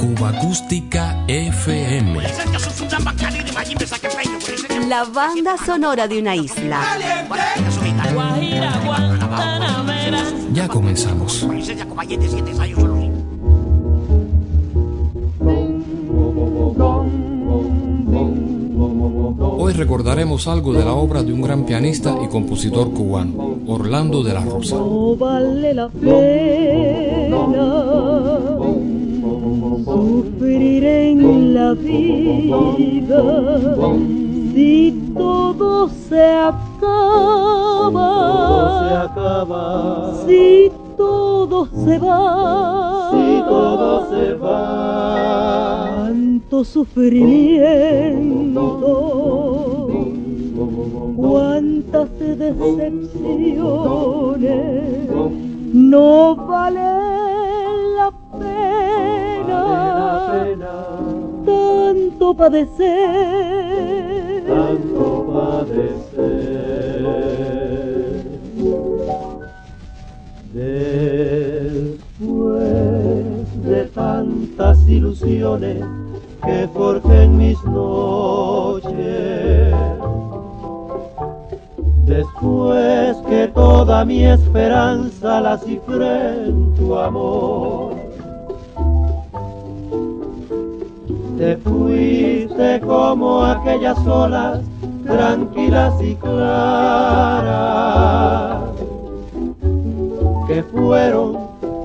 Cuba Acústica FM. La banda sonora de una isla. Ya comenzamos. Hoy recordaremos algo de la obra de un gran pianista y compositor cubano, Orlando de la Rosa. No vale la pena sufrir en la vida si todo se acaba, si todo se va, si todo se va, tanto sufrimiento, cuántas decepciones, no vale tanto padecer, tanto padecer. Después de tantas ilusiones que forjé en mis noches, después que toda mi esperanza la cifré en tu amor, te fuiste como aquellas olas tranquilas y claras que fueron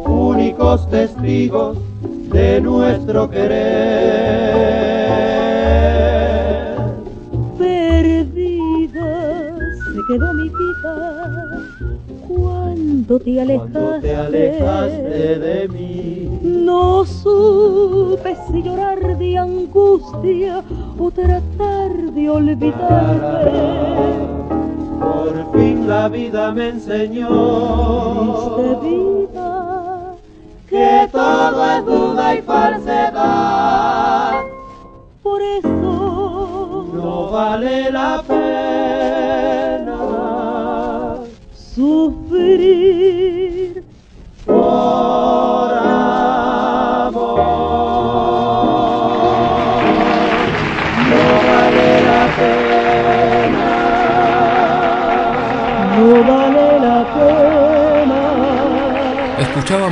únicos testigos de nuestro querer. Perdida se quedó mi vida cuando te alejaste, Cuando te alejaste de mí, No supe si llorar de angustia o tratar de olvidarte. por fin la vida me enseñó Triste vida que todo es duda y falsedad. por eso No vale la pena sufrir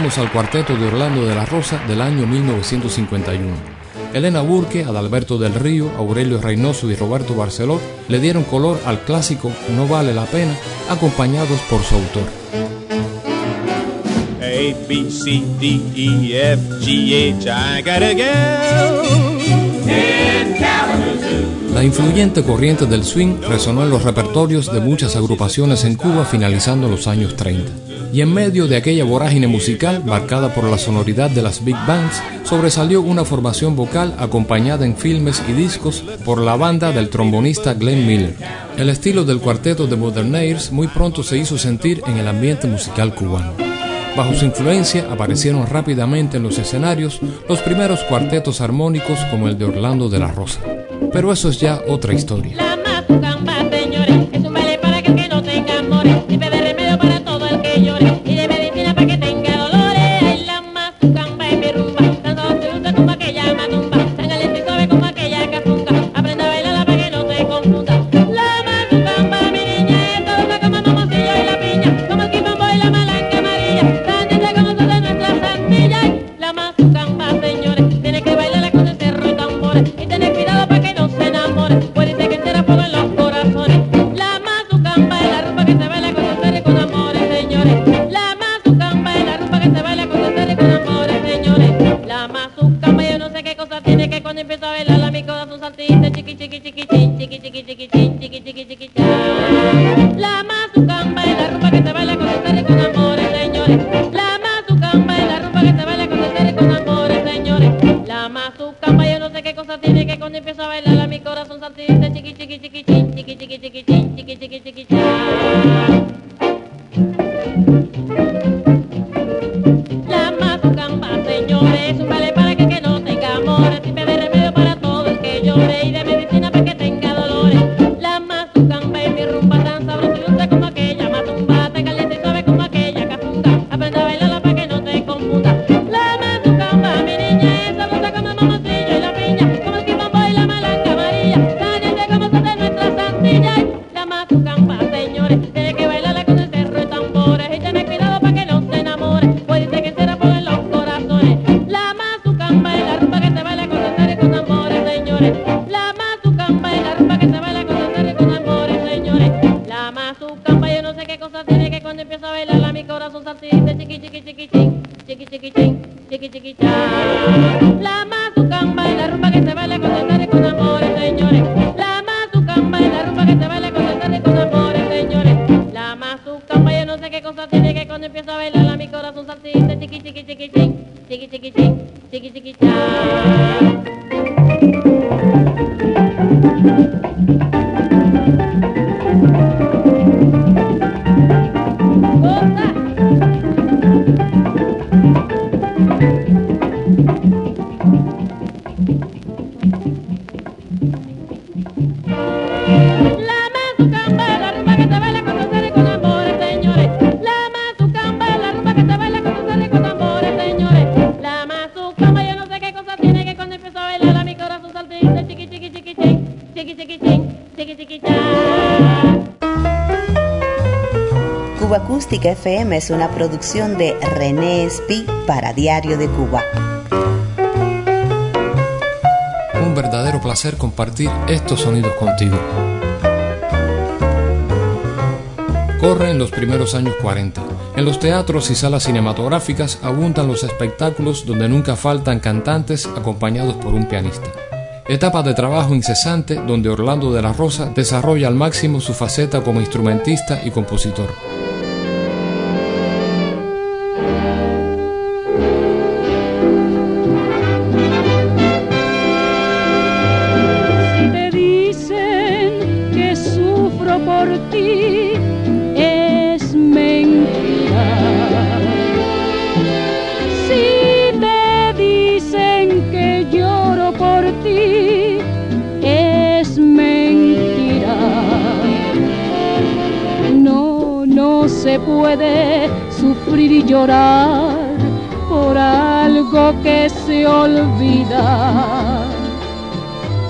Al cuarteto de Orlando de la Rosa del año 1951. Elena Burke, Adalberto del Río, Aurelio Reynoso y Roberto Barceló le dieron color al clásico No vale la pena, acompañados por su autor. A, B, C, D, E, F, G, H, I. La influyente corriente del swing resonó en los repertorios de muchas agrupaciones en Cuba finalizando los años 30. Y en medio de aquella vorágine musical marcada por la sonoridad de las big bands, sobresalió una formación vocal acompañada en filmes y discos por la banda del trombonista Glenn Miller. El estilo del cuarteto de Modernaires muy pronto se hizo sentir en el ambiente musical cubano. Bajo su influencia aparecieron rápidamente en los escenarios los primeros cuartetos armónicos como el de Orlando de la Rosa. Pero eso es ya otra historia. La FM es una producción de René Espi para Diario de Cuba. Un verdadero placer compartir estos sonidos contigo. Corre en los primeros años 40. En los teatros y salas cinematográficas abundan los espectáculos donde nunca faltan cantantes acompañados por un pianista. Etapa de trabajo incesante donde Orlando de la Rosa desarrolla al máximo su faceta como instrumentista y compositor. No, se puede sufrir y llorar por algo que se olvida.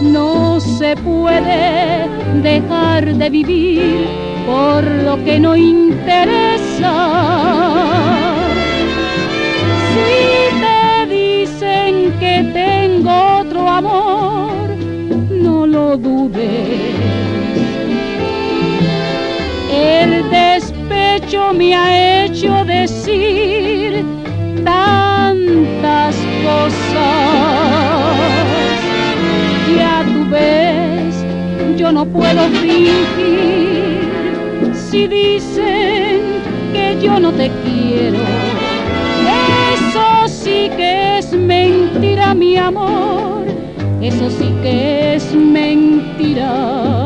No se puede dejar de vivir por lo que no interesa. Si te dicen que tengo otro amor, no lo dudes. El me ha hecho decir tantas cosas. Ya tú ves, yo no puedo fingir si dicen que yo no te quiero. Eso sí que es mentira, mi amor. Eso sí que es mentira.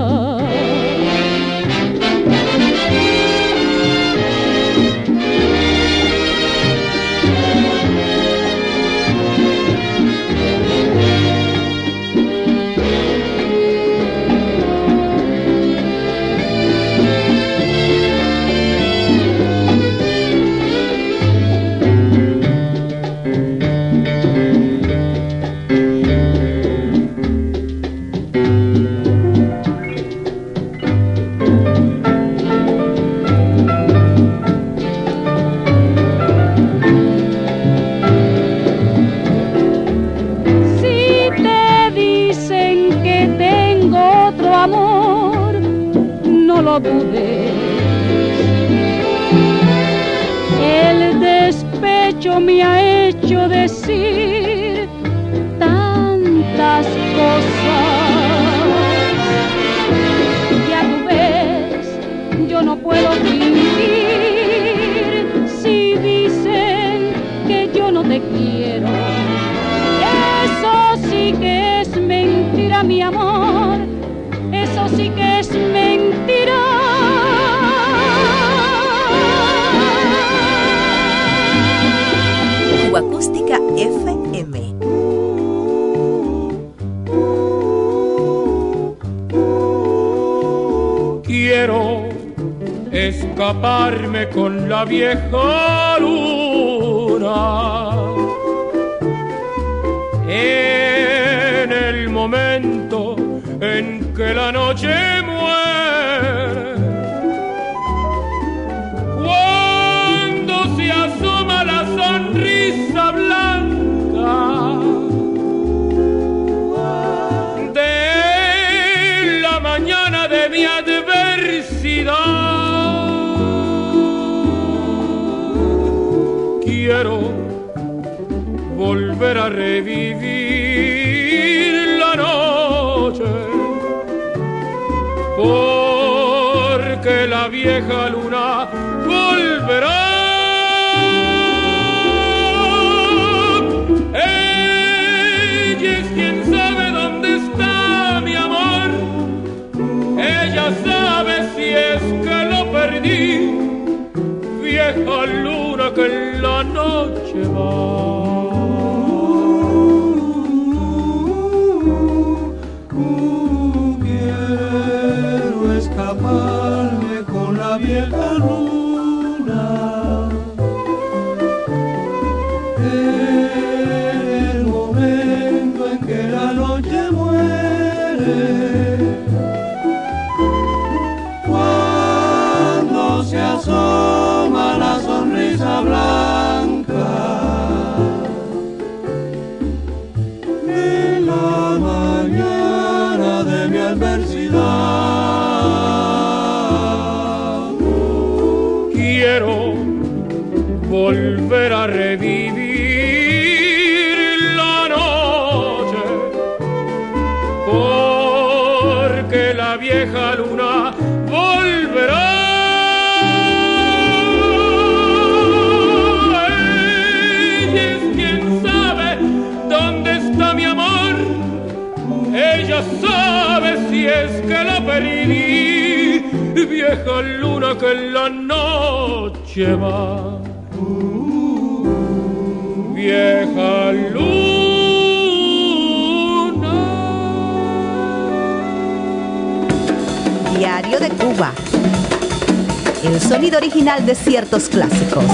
Hecho escaparme con la vieja luna. En el momento en que la noche Quiero volver a revivir la noche, porque la vieja luna volverá. Ella es quien sabe dónde está mi amor, ella sabe si es que lo perdí, vieja luna que en la noche quiero escaparme con la vieja luna. Vieja luna que en la noche va. Vieja luna. Diario de Cuba. El sonido original de ciertos clásicos.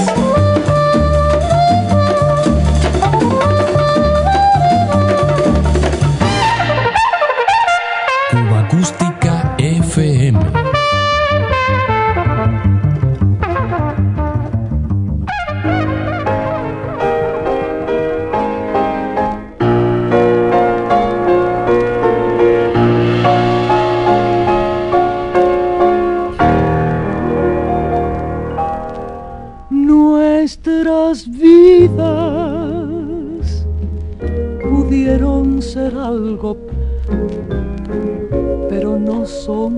Nuestras vidas pudieron ser algo, pero no son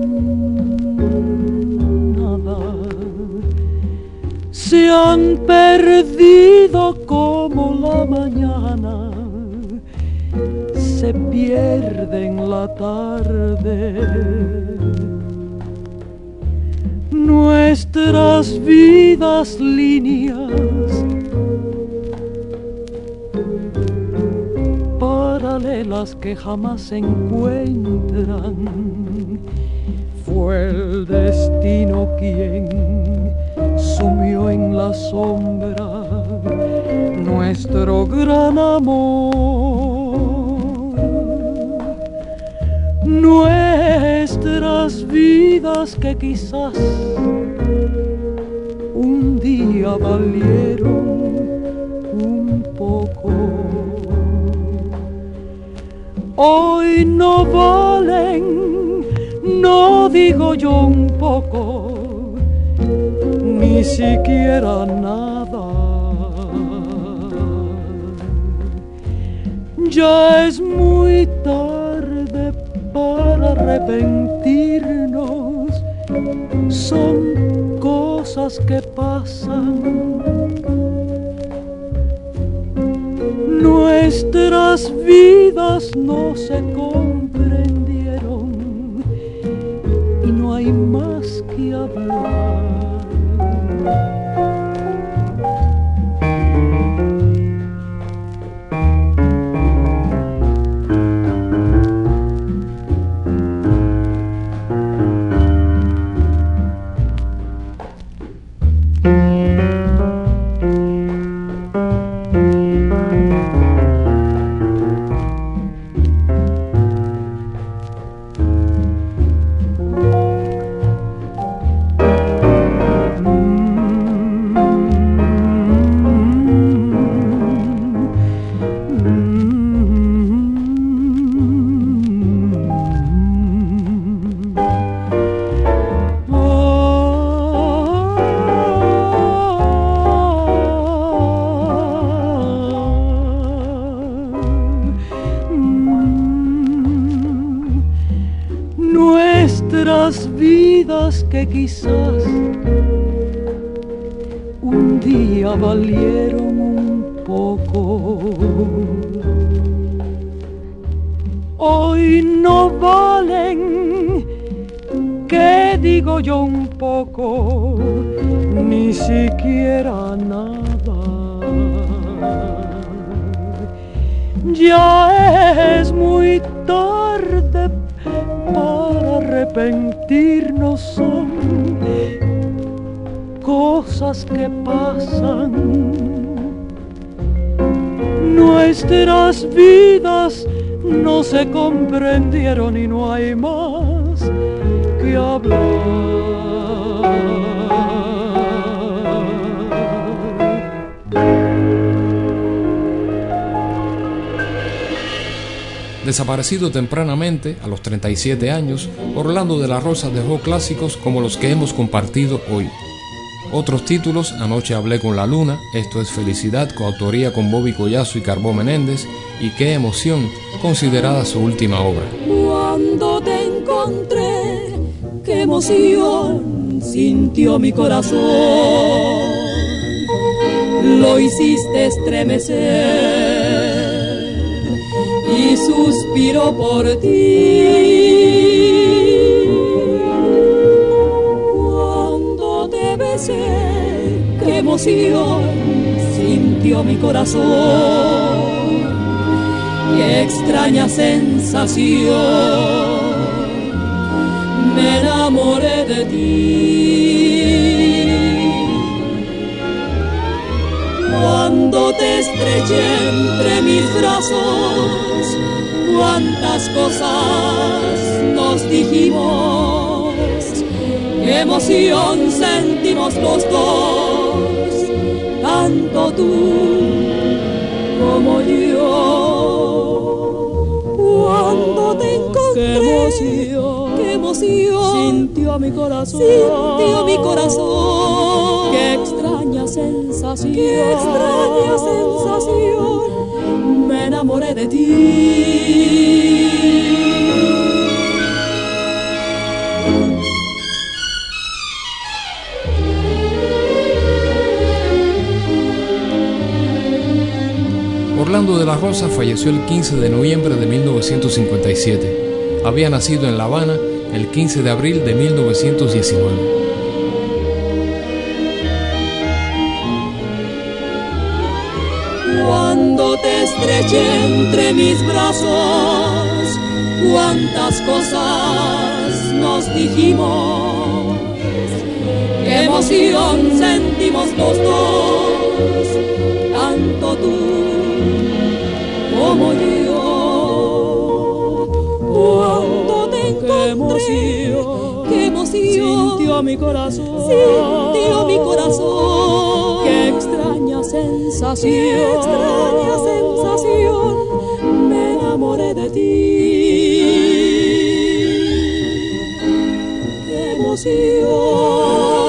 nada. Se han perdido como la mañana, se pierden la tarde nuestras vidas líneas paralelas que jamás se encuentran. Fue el destino quien sumió en la sombra nuestro gran amor. Nuestras vidas que quizás un día valieron un poco. Hoy no valen, no digo yo un poco, ni siquiera nada. Ya es muy tarde arrepentirnos, son cosas que pasan. Nuestras vidas no se comprendieron y no hay más que hablar. Desaparecido tempranamente, a los 37 años, Orlando de la Rosa dejó clásicos como los que hemos compartido hoy. Otros títulos, Anoche hablé con la luna, Esto es felicidad, coautoría con Bobby Collazo y Carbó Menéndez, y Qué emoción, considerada su última obra. Cuando te encontré, qué emoción sintió mi corazón. Lo hiciste estremecer suspiro por ti. Cuando te besé, qué emoción sintió mi corazón, qué extraña sensación. Me enamoré de ti. Cuando te estreché entre mis brazos, cuántas cosas nos dijimos, qué emoción sentimos los dos, tanto tú como yo. Cuando te encontré, qué emoción, qué emoción sintió mi corazón, sintió mi corazón, sensación, qué extraña sensación, me enamoré de ti. Orlando de la Rosa falleció el 15 de noviembre de 1957. Había nacido en La Habana el 15 de abril de 1919. Entre mis brazos, cuántas cosas nos dijimos, qué emoción sentimos los dos, tanto tú como yo. Cuando te encontré, mi corazón, sintió mi corazón, qué extraña sensación, qué extraña sensación, me enamoré de ti. Qué emoción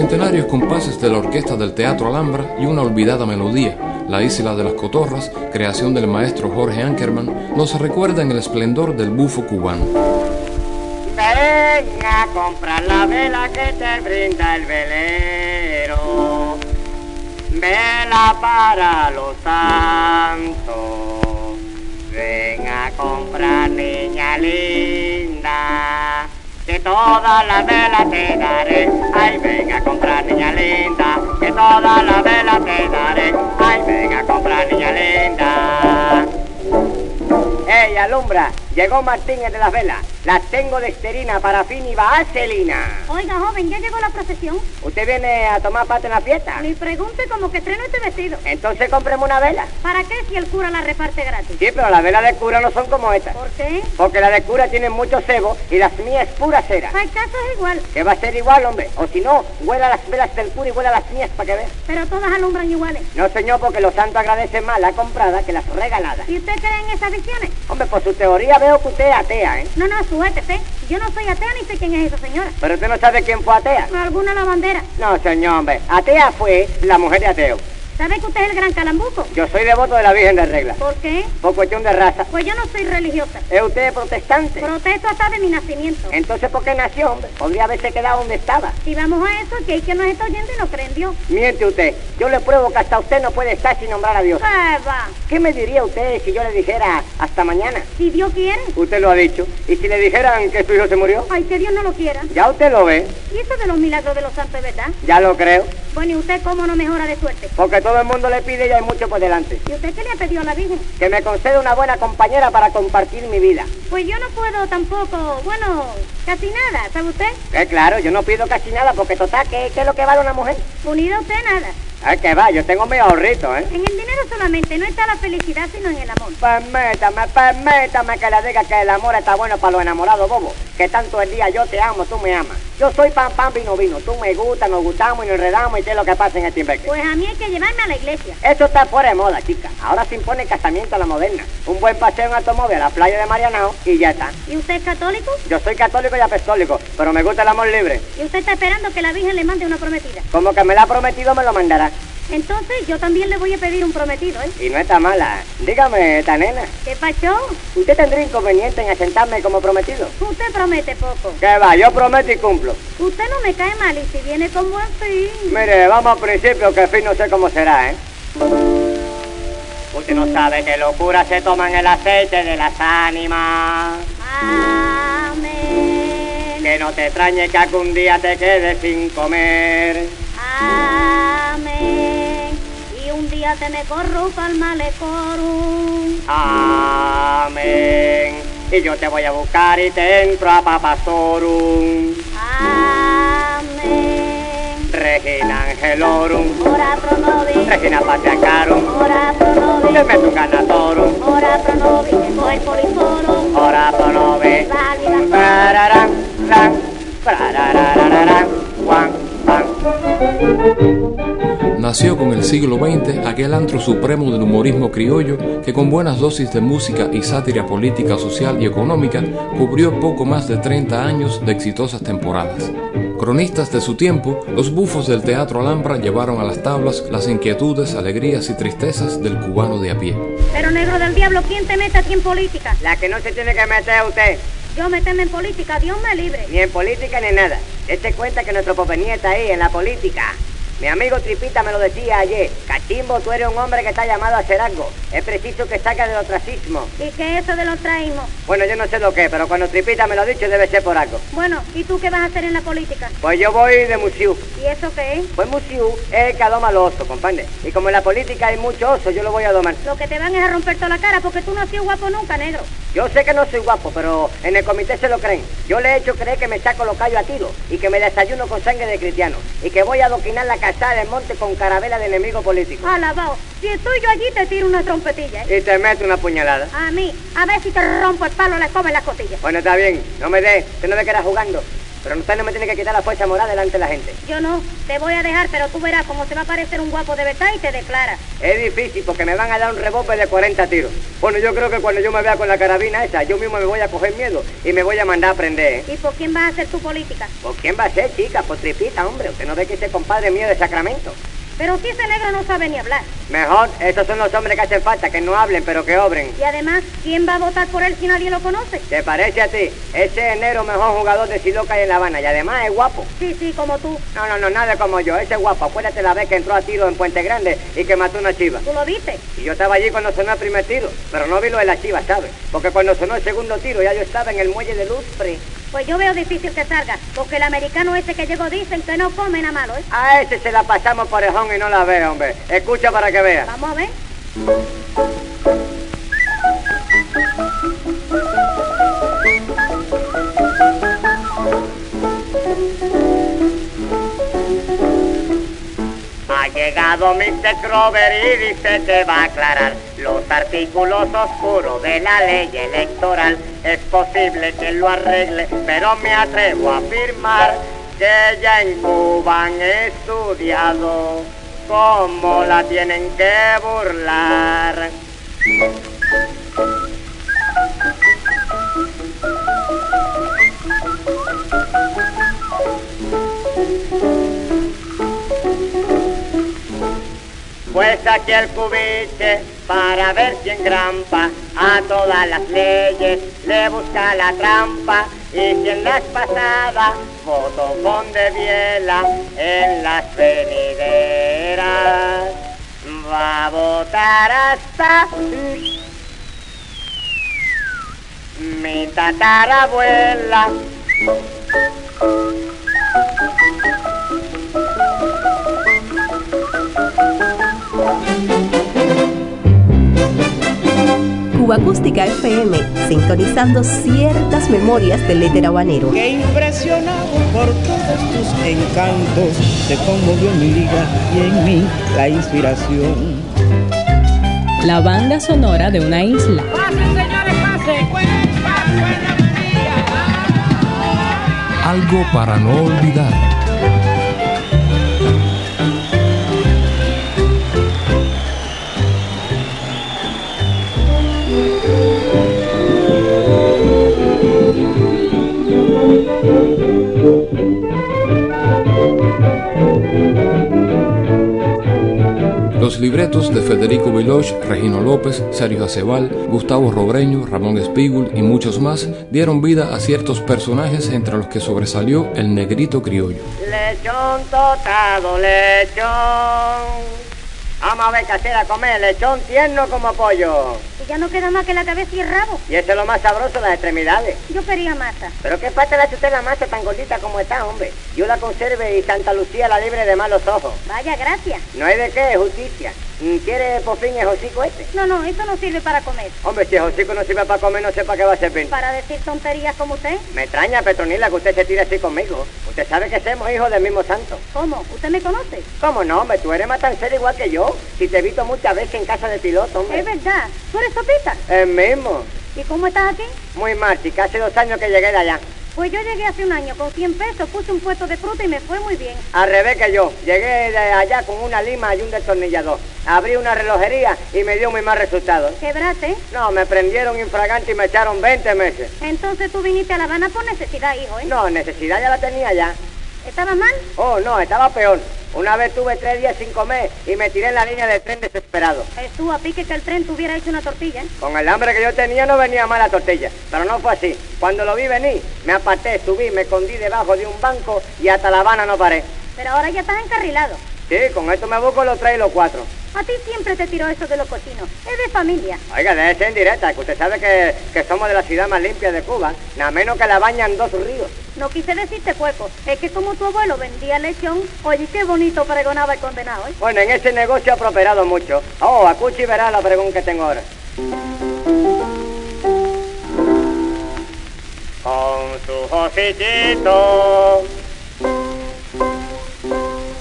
Centenarios compases de la orquesta del Teatro Alhambra y una olvidada melodía, La Isla de las Cotorras, creación del maestro Jorge Ankerman, nos recuerdan el esplendor del bufo cubano. Ven a comprar la vela que te brinda el velero. Vela para los santos. Ven a comprar, niña linda. Que todas las velas te daré. Ay, ven a comprar, niña linda. Que toda la vela te daré. Ay, venga a comprar, niña linda. ¡Ey, alumbra! Llegó Martín el de las velas. Las tengo de esterina, parafina y vaselina. Oiga, joven, ¿ya llegó la procesión? ¿Usted viene a tomar parte en la fiesta? Ni pregunte como que estreno este vestido. Entonces cómpreme una vela. ¿Para qué si el cura la reparte gratis? Sí, pero las velas de cura no son como estas. ¿Por qué? Porque las de cura tienen mucho cebo y las mías es pura cera. Hay caso es igual, Que va a ser igual, hombre. O si no, huela las velas del cura y huela las mías para que veas. pero todas alumbran iguales. No, señor, porque los santos agradecen más la comprada que las regaladas. ¿Y usted cree en esas visiones? Hombre, por su teoría veo que usted es atea, ¿eh? No, no, suéltese. Yo no soy atea ni sé quién es esa señora. Pero usted no sabe quién fue atea. ¿Alguna lavandera? No, señor, hombre. Atea fue la mujer de ateo. ¿Sabe que usted es el gran calambuco? Yo soy devoto de la Virgen de Regla. ¿Por qué? Por cuestión de raza. Pues yo no soy religiosa. ¿Es usted protestante? Protesto hasta de mi nacimiento. Entonces, ¿por qué nació, hombre? Podría haberse quedado donde estaba. Si vamos a eso, que hay que nos está oyendo y no cree en Dios. Miente usted. Yo le pruebo que hasta usted no puede estar sin nombrar a Dios. ¿Qué va? ¿Qué me diría usted si yo le dijera hasta mañana? Si Dios quiere. Usted lo ha dicho. ¿Y si le dijeran que su hijo se murió? Ay, que Dios no lo quiera. Ya usted lo ve. ¿Y eso de los milagros de los santos es verdad? Ya lo creo. Bueno, ¿y usted cómo no mejora de suerte? Porque todo el mundo le pide y hay mucho por delante. ¿Y usted qué le ha pedido a la Virgen? Que me conceda una buena compañera para compartir mi vida. Pues yo no puedo tampoco, bueno, casi nada, ¿sabe usted? Que claro, yo no pido casi nada porque total, ¿qué, qué es lo que vale una mujer? Unida a usted nada. Es que va, yo tengo mi ahorrito, ¿eh? En el dinero solamente no está la felicidad, sino en el amor. Permítame, permítame que le diga que el amor está bueno para los enamorados, bobo. Que tanto el día yo te amo, tú me amas. Yo soy pan, pan, vino, vino. Tú me gustas, nos gustamos y nos enredamos y qué es lo que pasa en este imbeque. Pues a mí hay que llevarme a la iglesia. Eso está fuera de moda, chica. Ahora se impone casamiento a la moderna. Un buen paseo en automóvil a la playa de Marianao y ya está. ¿Y usted es católico? Yo soy católico y apostólico, pero me gusta el amor libre. ¿Y usted está esperando que la Virgen le mande una prometida? Como que me la ha prometido, me lo mandará. Entonces yo también le voy a pedir un prometido, ¿eh? Y no está mala. Dígame, esta nena, ¿Qué pasó? ¿usted tendría inconveniente en asentarme como prometido? Usted promete poco. Que va, yo prometo y cumplo. Usted no me cae mal y si viene con buen fin. Mire, vamos al principio, que el fin no sé cómo será, ¿eh? Usted no sabe que locura se toman el aceite de las ánimas. Amén. Que no te extrañe que algún día te quedes sin comer. Amén. Y un día te me corrupta al malecorum. Amén. Y yo te voy a buscar y te entro a Papastorum. Amén. Regina Angelorum. Ora pro nobis. Regina Patriarcarum. Ora pro nobis. Un ganatorum. Ora pro nobis. Poliforum. Ora pro nove. Válida. Pararán, ran, parararararán, guan. Nació con el siglo XX aquel antro supremo del humorismo criollo que con buenas dosis de música y sátira política, social y económica cubrió poco más de 30 años de exitosas temporadas. Cronistas de su tiempo, los bufos del Teatro Alhambra llevaron a las tablas las inquietudes, alegrías y tristezas del cubano de a pie. Pero negro del diablo, ¿quién te mete aquí en política? La que no se tiene que meter usted, Yo meterme en política, Dios me libre. ni en política ni nada. Dese cuenta que nuestro popení está ahí, en la política. Mi amigo Tripita me lo decía ayer. Cachimbo, tú eres un hombre que está llamado a hacer algo. Es preciso que saques del ostracismo. ¿Y qué es eso de los traímos? Bueno, yo no sé lo que, pero cuando Tripita me lo ha dicho debe ser por algo. Bueno, ¿y tú qué vas a hacer en la política? Pues yo voy de museo. ¿Y eso qué es? Pues museo es el que adoma los osos, comprende. Y como en la política hay muchos osos, yo lo voy a domar. Lo que te van es a romper toda la cara porque tú no has sido guapo nunca, negro. Yo sé que no soy guapo, pero en el comité se lo creen. Yo le he hecho creer que me saco los callos a tiro y que me desayuno con sangre de cristiano y que voy a adoquinar la casada del monte con carabela de enemigo político. Alabao, si estoy yo allí te tiro una trompetilla, ¿eh? Y te meto una puñalada. A mí, a ver si te rompo el palo, la escoba en las costillas. Bueno, está bien, no me dé, usted no ve que era jugando. Pero usted no me tiene que quitar la fuerza moral delante de la gente. Yo no, te voy a dejar, pero tú verás cómo se va a parecer un guapo de verdad y te declara. Es difícil porque me van a dar un rebote de 40 tiros. Bueno, yo creo que cuando yo me vea con la carabina esa, yo mismo me voy a coger miedo y me voy a mandar a prender. ¿eh? ¿Y por quién vas a hacer tu política? ¿Por quién va a ser, chica? Por tripita, hombre. Usted no ve que ese compadre mío de Sacramento. Pero si ese negro no sabe ni hablar. Mejor, esos son los hombres que hacen falta, que no hablen, pero que obren. Y además, ¿quién va a votar por él si nadie lo conoce? ¿Te parece a ti? Ese es negro mejor jugador de Siloca y en La Habana. Y además es guapo. Sí, sí, como tú. No, no, no, nada como yo. Ese es guapo. Acuérdate la vez que entró a tiro en Puente Grande y que mató una chiva. ¿Tú lo viste? Y yo estaba allí cuando sonó el primer tiro, pero no vi lo de la chiva, ¿sabes? Porque cuando sonó el segundo tiro ya yo estaba en el muelle de Lustre. Pues yo veo difícil que salga, porque el americano ese que llegó dicen que no come nada malo, ¿eh? A ese se la pasamos por y no la ve, hombre. Escucha para que vea. Vamos a ver. Ha llegado Mr. Crover y dice que va a aclarar los artículos oscuros de la ley electoral. Es posible que lo arregle, pero me atrevo a afirmar que ya en Cuba han estudiado cómo la tienen que burlar. Pues aquí el cubiche para ver si engrampa a todas las leyes, le busca la trampa y si en las pasadas con de biela en las venideras, va a votar hasta mi tatarabuela. Acústica FM, sintonizando ciertas memorias del éter habanero. Que impresionado por todos tus encantos, se conmovió mi liga y en mí la inspiración. La banda sonora de una isla. Pasen, señores, pasen. Algo para no olvidar. Libretos de Federico Viloch, Regino López, Sergio Acebal, Gustavo Robreño, Ramón Espígul y muchos más dieron vida a ciertos personajes entre los que sobresalió el negrito criollo. Lechón totado, lechón. Vamos a ver, casera, comer lechón tierno como pollo. Y ya no queda más que la cabeza y el rabo. Y eso es lo más sabroso, las extremidades. Yo quería masa. Pero qué le hace usted la masa tan gordita como está, hombre. Yo la conserve y Santa Lucía la libre de malos ojos. Vaya, gracias. No hay de qué, justicia. Mm, ¿Quiere por fin el hocico este? No, no, eso no sirve para comer. Hombre, si el hocico no sirve para comer, no sé para qué va a servir. Para decir tonterías como usted. Me extraña, Petronila, que usted se tire así conmigo. Usted sabe que somos hijos del mismo santo. ¿Cómo? ¿Usted me conoce? ¿Cómo no, hombre? Tú eres matancero igual que yo. Si te he visto muchas veces en casa de piloto, hombre. Es verdad. ¿Tú eres sopita? El mismo. ¿Y cómo estás aquí? Muy mal, chica. Hace dos años que llegué de allá. Pues yo llegué hace un año con 100 pesos, puse un puesto de fruta y me fue muy bien. Al revés que yo. Llegué de allá con una lima y un destornillador. Abrí una relojería y me dio muy mal resultado. ¿Quebraste? No, me prendieron infragante y me echaron 20 meses. Entonces tú viniste a La Habana por necesidad, hijo, ¿eh? No, necesidad ya la tenía ya. ¿Estabas mal? Oh, no, estaba peor. Una vez tuve tres días sin comer y me tiré en la línea del tren desesperado. Estuvo a pique que el tren tuviera hecho una tortilla. ¿eh? Con el hambre que yo tenía no venía mal la tortilla, pero no fue así. Cuando lo vi venir, me aparté, subí, me escondí debajo de un banco y hasta La Habana no paré. Pero ahora ya estás encarrilado. Sí, con esto me busco los tres y los cuatro. A ti siempre te tiró eso de los cochinos. Es de familia. Oiga, debe ser en directa, que usted sabe que, que somos de la ciudad más limpia de Cuba, nada menos que la bañan dos ríos. No quise decirte puerco. Es que como tu abuelo vendía lechón, oye, qué bonito pregonaba el condenado, ¿eh? Bueno, en ese negocio ha prosperado mucho. Oh, acuchi verá la pregón que tengo ahora. Con su jociquito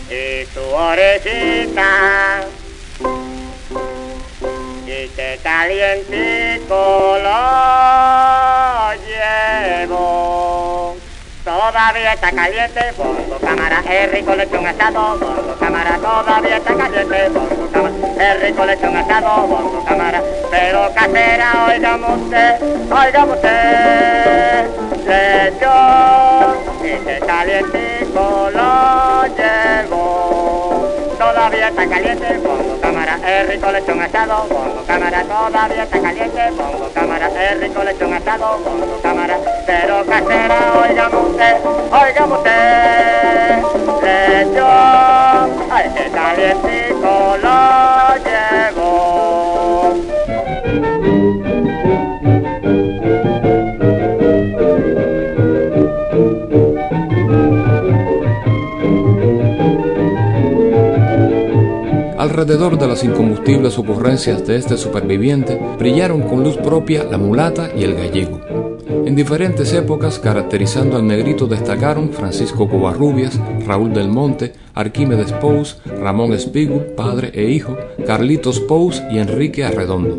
y su orejita y que calientico lo llevo. Todavía está caliente, bongo cámara, es rico lechón asado, bongo cámara, todavía está caliente, bongo cámara, es rico lechón asado, bongo cámara, pero casera, oigamos usted, usted, lechón, y que calientico lo llevo. Todavía está caliente, bongo cámara, es rico lechón asado, bongo cámara, todavía está caliente, bongo cámara, es rico lechón asado, bongo cámara, pero casera, oigamos usted, oigamos usted, lechón, alrededor de las incombustibles ocurrencias de este superviviente brillaron con luz propia la mulata y el gallego. En diferentes épocas, caracterizando al negrito, destacaron Francisco Covarrubias, Raúl del Monte, Arquímedes Pous, Ramón Espígul, padre e hijo, Carlitos Pous y Enrique Arredondo.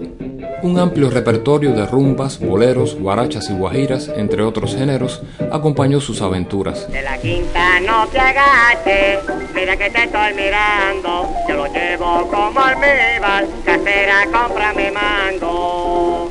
Un amplio repertorio de rumbas, boleros, guarachas y guajiras, entre otros géneros, acompañó sus aventuras. De la quinta no te agaches, mira que te estoy mirando. Yo lo llevo como almíbar, casera, cómprame mango.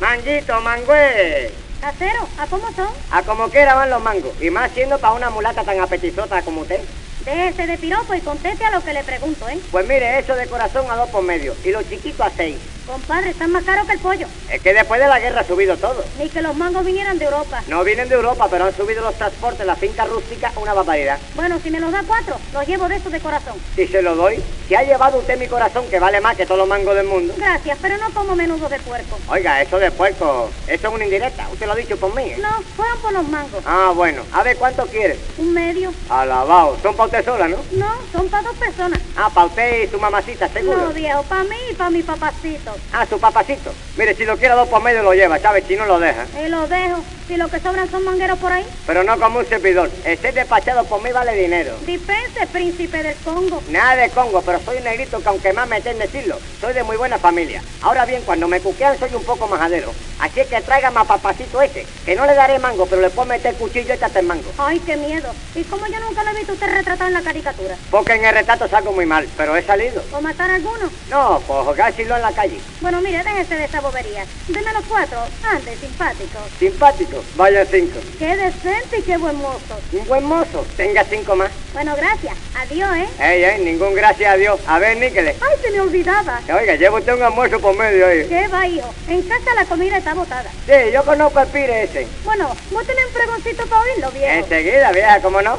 Manguito, mangüe. Casero, ¿a cómo son? A como quiera van los mangos, y más siendo para una mulata tan apetitosa como usted. Déjese de piropo y conteste a lo que le pregunto, ¿eh? Pues mire, eso de corazón a dos por medio, y los chiquitos a seis. Compadre, están más caros que el pollo. Es que después de la guerra ha subido todo. Ni que los mangos vinieran de Europa. No vienen de Europa, pero han subido los transportes, la finca rústica, una barbaridad. Bueno, si me los da cuatro, los llevo de esos de corazón. Si se lo doy, si ha llevado usted mi corazón, que vale más que todos los mangos del mundo. Gracias, pero no como menudo de puerco. Oiga, eso de puerco, eso es una indirecta. Usted lo ha dicho por mí. ¿eh? No, fueron por los mangos. Ah, bueno. A ver, ¿cuánto quiere? Un medio. Alabado. Son para usted sola, ¿no? No, son para dos personas. Ah, para usted y su mamacita, seguro. No, viejo, para mí y para mi papacito. Ah, su papacito. Mire, si lo quiere dos por medio lo lleva, ¿sabe? Si no lo deja. Y lo dejo. Si lo que sobran son mangueros por ahí. Pero no como un servidor. Ese despachado por mí vale dinero. Dispense, príncipe del Congo. Nada de Congo, pero soy un negrito que aunque más me en decirlo, soy de muy buena familia. Ahora bien, cuando me cuquean soy un poco majadero. Así que tráigame a papacito ese, que no le daré mango, pero le puedo meter cuchillo y échate el mango. Ay, qué miedo. ¿Y cómo yo nunca lo he visto usted retratado en la caricatura? Porque en el retrato salgo muy mal, pero he salido. ¿O matar a alguno? No, pues jugárselo en la calle. Bueno, mire, déjese de esa bobería. Deme los cuatro. Ande, simpático. Simpático, vaya cinco. Qué decente y qué buen mozo. Un buen mozo, tenga cinco más. Bueno, gracias. Adiós, ¿eh? Ey, ey, ningún gracias a Dios. A ver, níquele. Ay, se me olvidaba. Oiga, llevo usted un almuerzo por medio ahí. ¿Qué va, hijo? En casa la comida está botada. Sí, yo conozco al pire ese. Bueno, vos tenés un pregoncito para oírlo, viejo. Enseguida, vieja, ¿cómo no?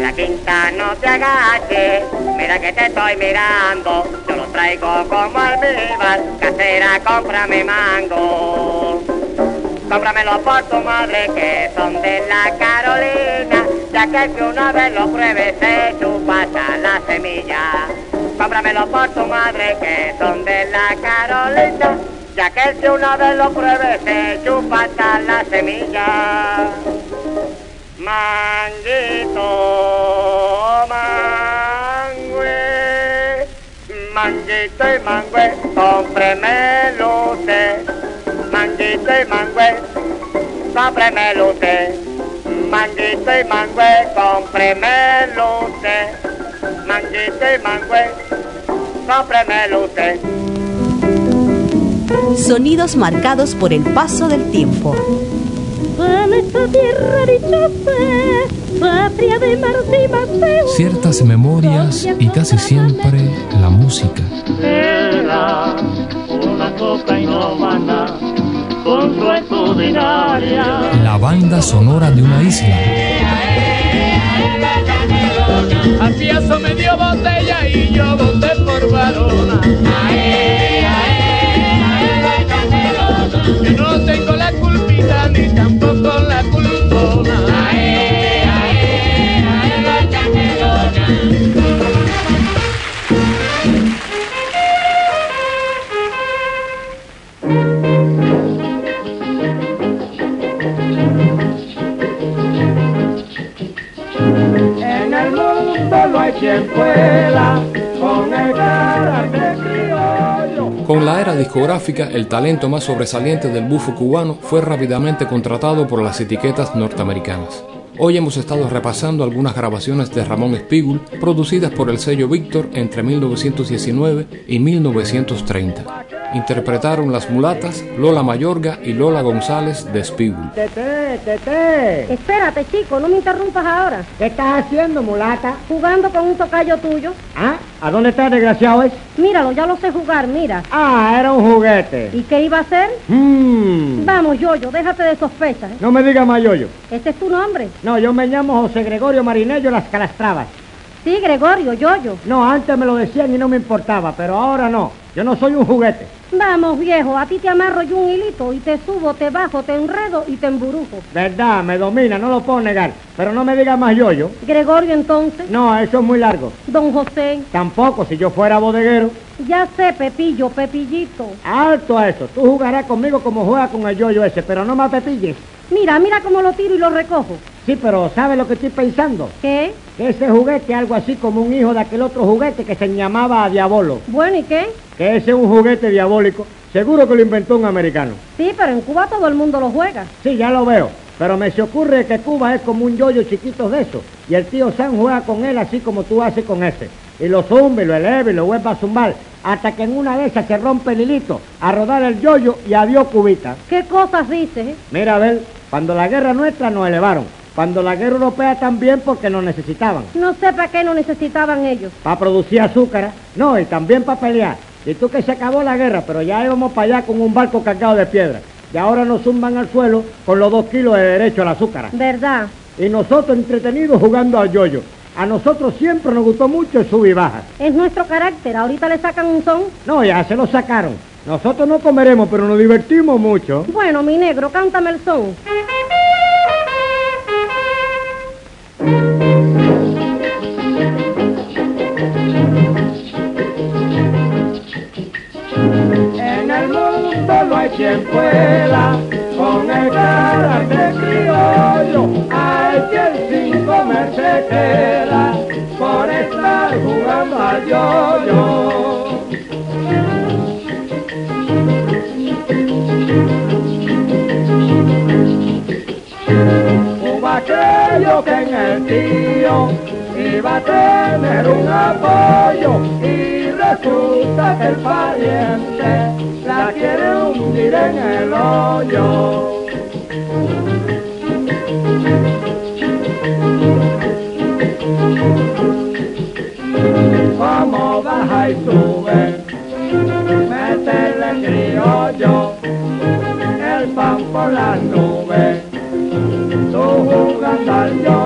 La quinta no te agaches, mira que te estoy mirando. Yo lo traigo como almíbar, casera, cómprame mango. Cómpramelo por tu madre que son de la Carolina, ya que si una vez lo pruebes se chupa hasta la semilla. Cómpramelo por tu madre que son de la Carolina, ya que si una vez lo pruebes se chupa hasta la semilla. Manguito, manguito y mangüe, cómpremelo usted. Manguito y mangüe, cómpremelo usted. Manguito y mangüe, cómpremelo usted. Manguito y mangüe, cómpremelo usted. Sonidos marcados por el paso del tiempo. En esta tierra dichosa, patria de Marte y Mateo. Ciertas memorias y casi siempre la música. Era una coca inhumana con su extraordinaria. La banda sonora de una isla. Me dio botella y yo voté por varona. Yo no tengo la culpita ni tampoco con la era discográfica, el talento más sobresaliente del bufo cubano fue rápidamente contratado por las etiquetas norteamericanas. Hoy hemos estado repasando algunas grabaciones de Ramón Espígul producidas por el sello Víctor entre 1919 y 1930. Interpretaron las mulatas Lola Mayorga y Lola González de Espígul. Tete, tete. Espérate, chico, no me interrumpas ahora. ¿Qué estás haciendo, mulata? Jugando con un tocayo tuyo. ¿Ah? ¿A dónde está el desgraciado ese? Míralo, ya lo sé jugar, mira. Ah, era un juguete. ¿Y qué iba a hacer? Mm. Vamos, Yoyo, déjate de sospechas. ¿eh? No me digas más yoyo. Ese es tu nombre. No, yo me llamo José Gregorio Marinello Las Calastravas. Sí, Gregorio, yo-yo. No, antes me lo decían y no me importaba, pero ahora no. Yo no soy un juguete. Vamos, viejo, a ti te amarro yo un hilito y te subo, te bajo, te enredo y te emburujo. Verdad, me domina, no lo puedo negar. Pero no me diga más yo-yo. Gregorio, entonces. No, eso es muy largo. Don José. Tampoco, si yo fuera bodeguero. Ya sé, Pepillo, Pepillito. Alto a eso. Tú jugarás conmigo como juegas con el yo-yo ese, pero no me apepilles. Mira, mira cómo lo tiro y lo recojo. Sí, pero ¿sabes lo que estoy pensando? ¿Qué? Que ese juguete es algo así como un hijo de aquel otro juguete que se llamaba Diabolo. Bueno, ¿y qué? Que ese es un juguete diabólico. Seguro que lo inventó un americano. Sí, pero en Cuba todo el mundo lo juega. Sí, ya lo veo. Pero me se ocurre que Cuba es como un yoyo chiquito de eso. Y el tío Sam juega con él así como tú haces con ese. Y lo zumba y lo eleva y lo vuelve a zumbar. Hasta que en una de esas se rompe el hilito. A rodar el yoyo y adiós cubita. ¿Qué cosas dices? eh? Mira, a ver, cuando la guerra nuestra nos elevaron. Cuando la guerra europea también porque nos necesitaban. No sé para qué no necesitaban ellos. Para producir azúcar. No, y también para pelear. Y tú que se acabó la guerra, pero ya íbamos para allá con un barco cargado de piedra. Y ahora nos zumban al suelo con los dos kilos de derecho al azúcar. ¿Verdad? Y nosotros entretenidos jugando al yoyo. A nosotros siempre nos gustó mucho el sub y baja. Es nuestro carácter. Ahorita le sacan un son. No, ya se lo sacaron. Nosotros no comeremos, pero nos divertimos mucho. Bueno, mi negro, cántame el son. Quien pueda con el carácter criollo. Hay quien sin comer se queda por estar jugando al yo-yo. Aquello que en el tío iba a tener un apoyo resulta que el pariente la quiere hundir en el hoyo. Como baja y sube, métele criollo, el pan por las nubes, tú jugando al yo-yo.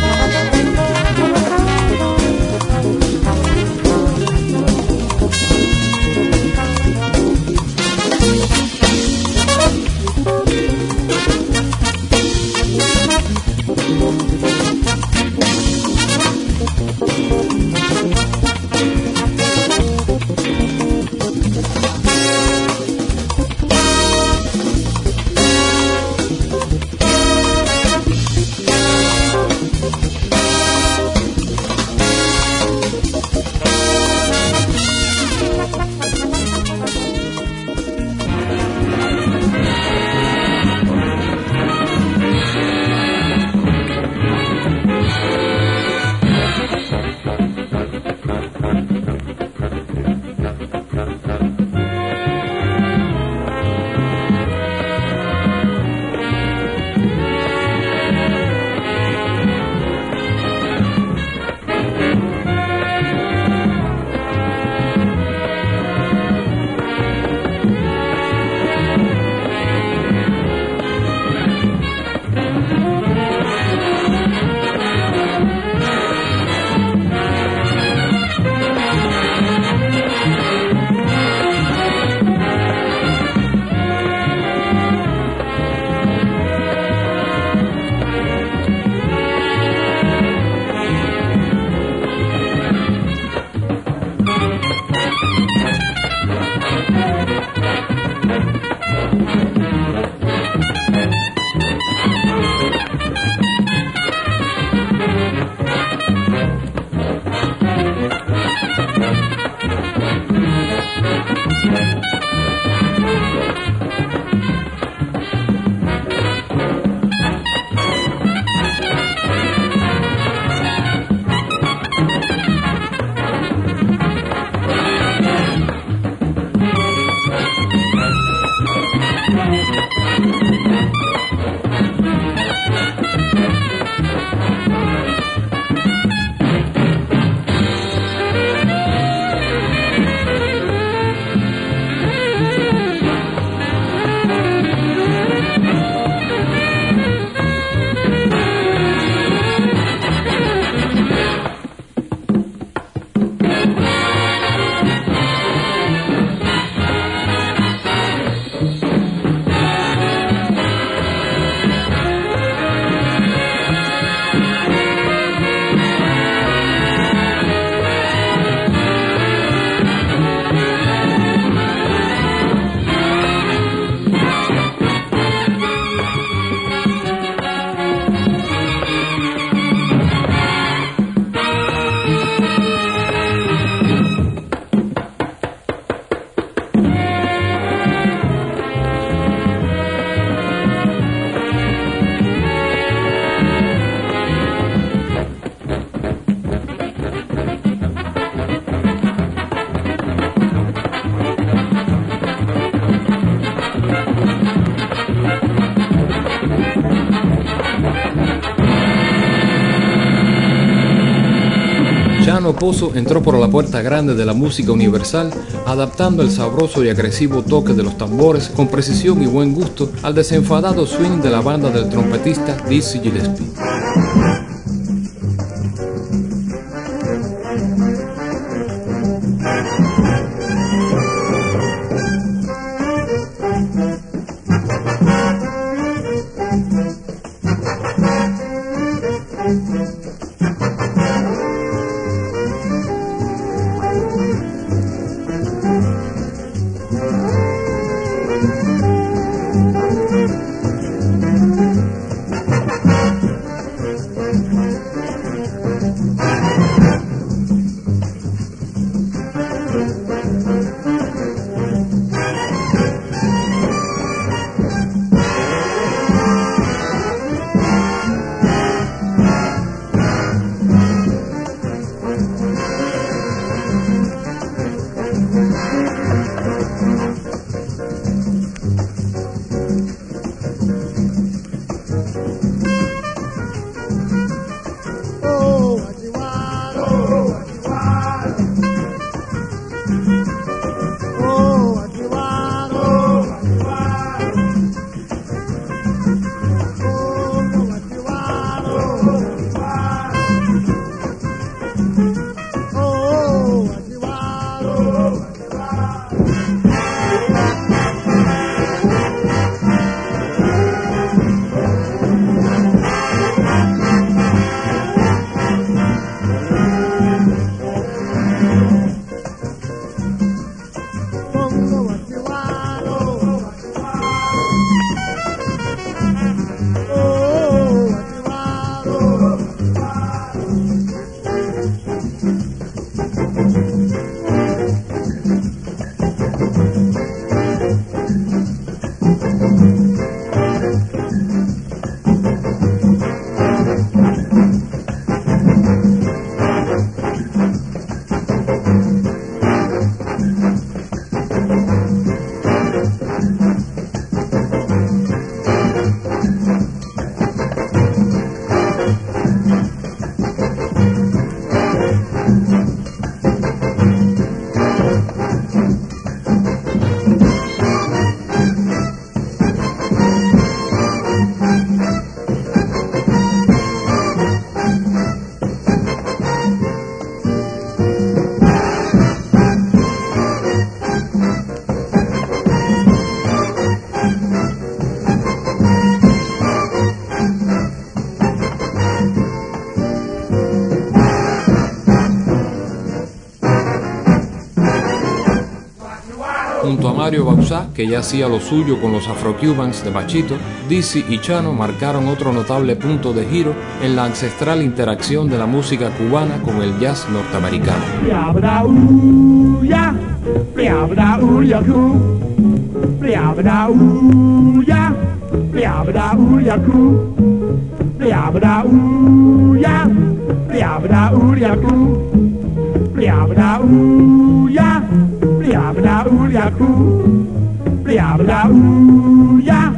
Pozo entró por la puerta grande de la música universal, adaptando el sabroso y agresivo toque de los tambores con precisión y buen gusto al desenfadado swing de la banda del trompetista Dizzy Gillespie. Mario Bauzá, que ya hacía lo suyo con los Afro-Cubans de Bachito, Dizzy y Chano marcaron otro notable punto de giro en la ancestral interacción de la música cubana con el jazz norteamericano. blah blah ooh yeah,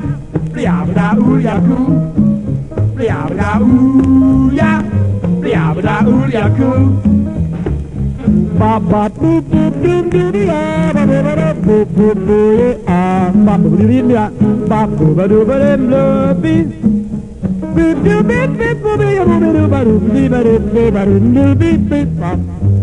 blah blah ooh yeah, cool, blah blah yeah, blah blah ooh yeah, cool. Ba ba do do do do do ya, ba ba ba da bo bo bo ya, ba bo do do ya, ba bo ba do ba dem lo bi. Boop doop boop boop boop boop boop boop boop boop boop boop boop boop boop boop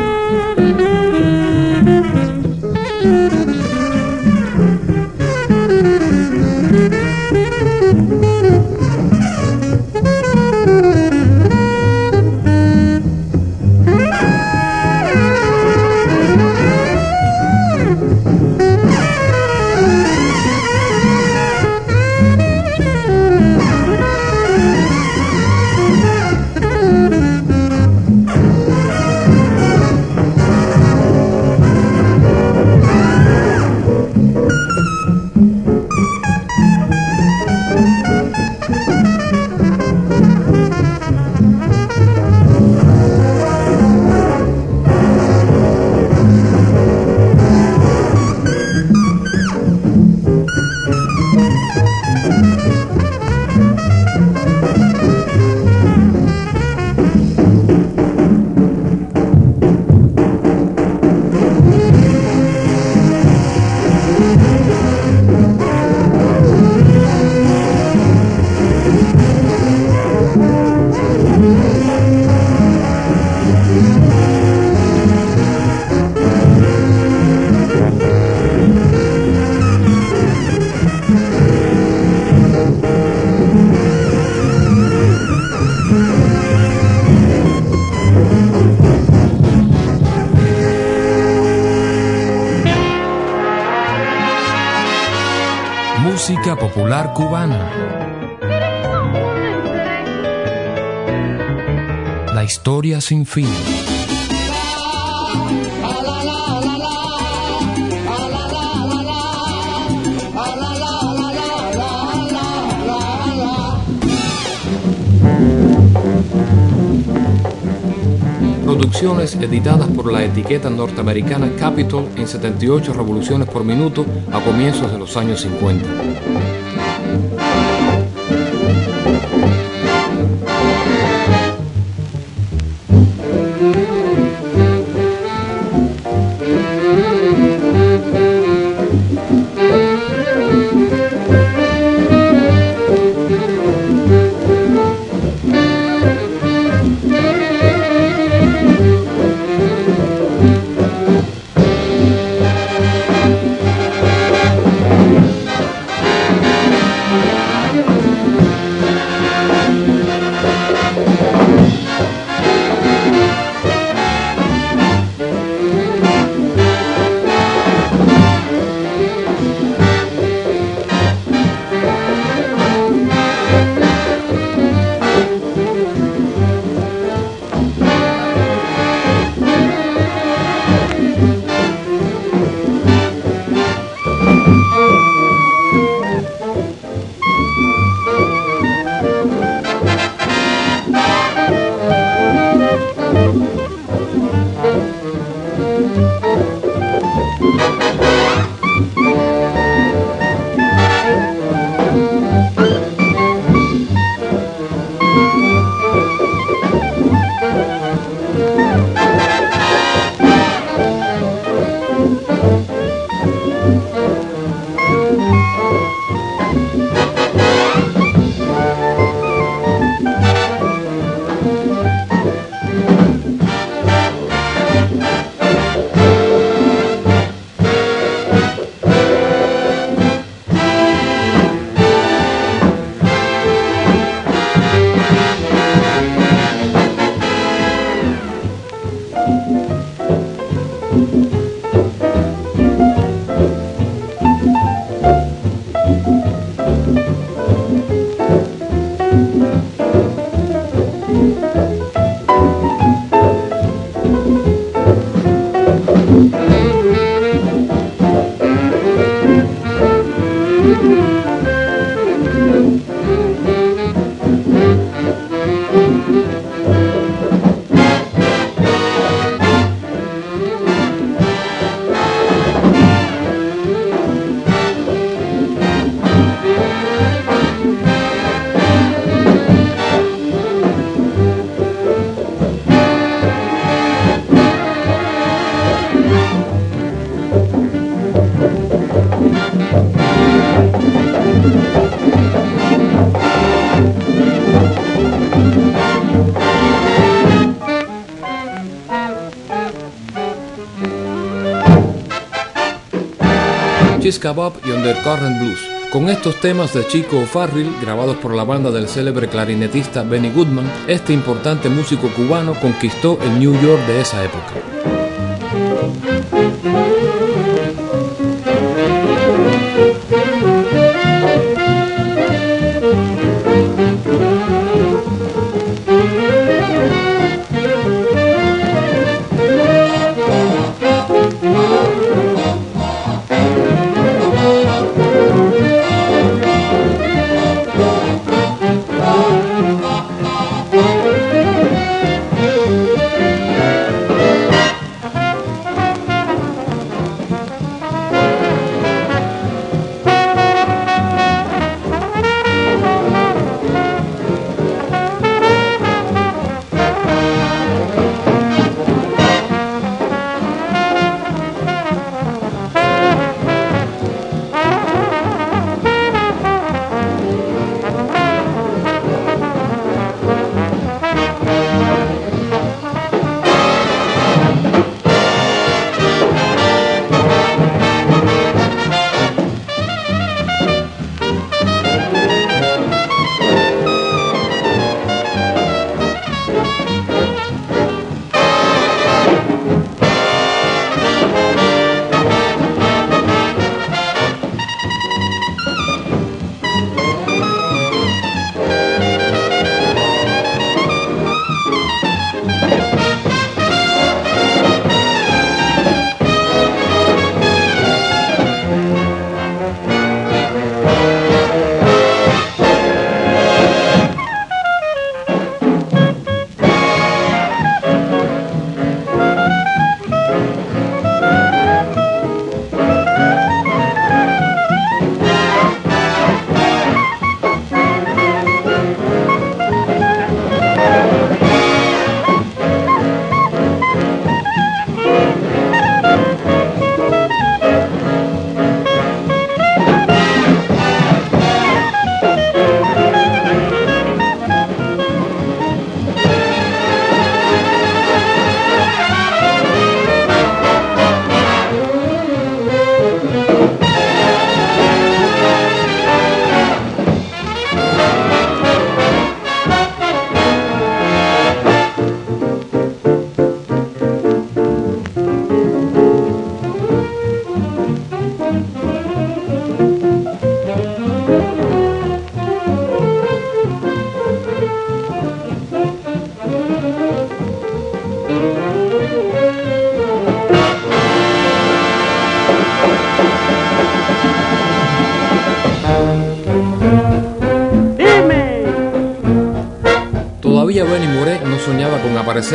cubana. La historia sin fin. Producciones editadas por la etiqueta norteamericana Capitol en 78 revoluciones por minuto a comienzos de los años 50. Chiska Bob y Undercurrent Blues. Con estos temas de Chico Farrell, grabados por la banda del célebre clarinetista Benny Goodman, este importante músico cubano conquistó el New York de esa época.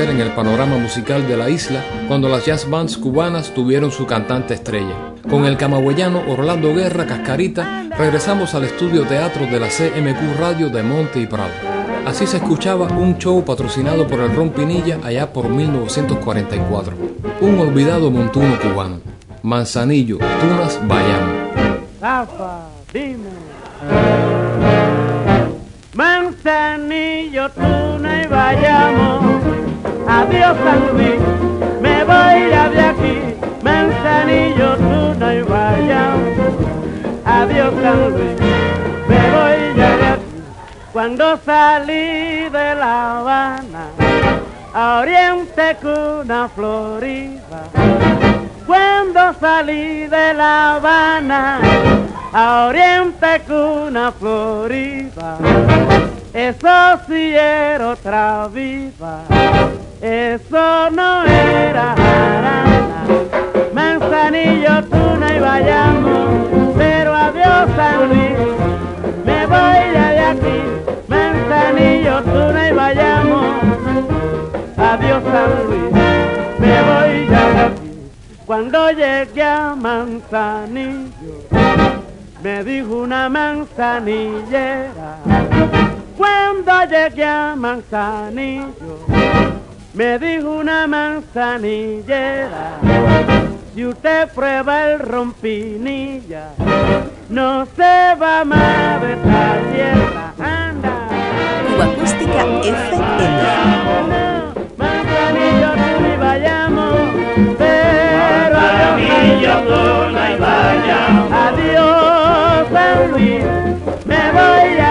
En el panorama musical de la isla cuando las jazz bands cubanas tuvieron su cantante estrella. Con el camagüeyano Orlando Guerra Cascarita regresamos al estudio teatro de la CMQ Radio de Monte y Prado. Así se escuchaba un show patrocinado por el Ron Pinilla allá por 1944. Un olvidado montuno cubano. Manzanillo, Tunas, Bayamo. Dime. Adiós San Luis, me voy ya de aquí. Manzanillo, Tuna y Bayamo. Adiós San me voy ya de aquí. Cuando salí de La Habana, a Oriente Cuna Florida. Cuando salí de La Habana, a Oriente Cuna Florida. Eso sí era otra vida, eso no era jarana. Manzanillo, Tuna y Bayamo, pero adiós San Luis, me voy ya de aquí. Manzanillo, Tuna y Bayamo, adiós San Luis, me voy ya de aquí. Cuando llegué a Manzanillo, me dijo una manzanillera. Cuando llegué a Manzanillo, me dijo una manzanillera. Si usted prueba el rompinilla, no se va más de esta tierra. Anda. Cuba Acústica FM. Manzanillo, tú y vayamos, pero adiós, Tuna y Bayamo. adiós, San Luis, me voy ya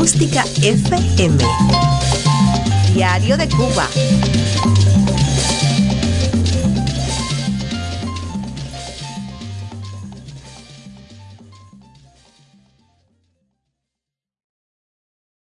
Acústica FM. Diario de Cuba.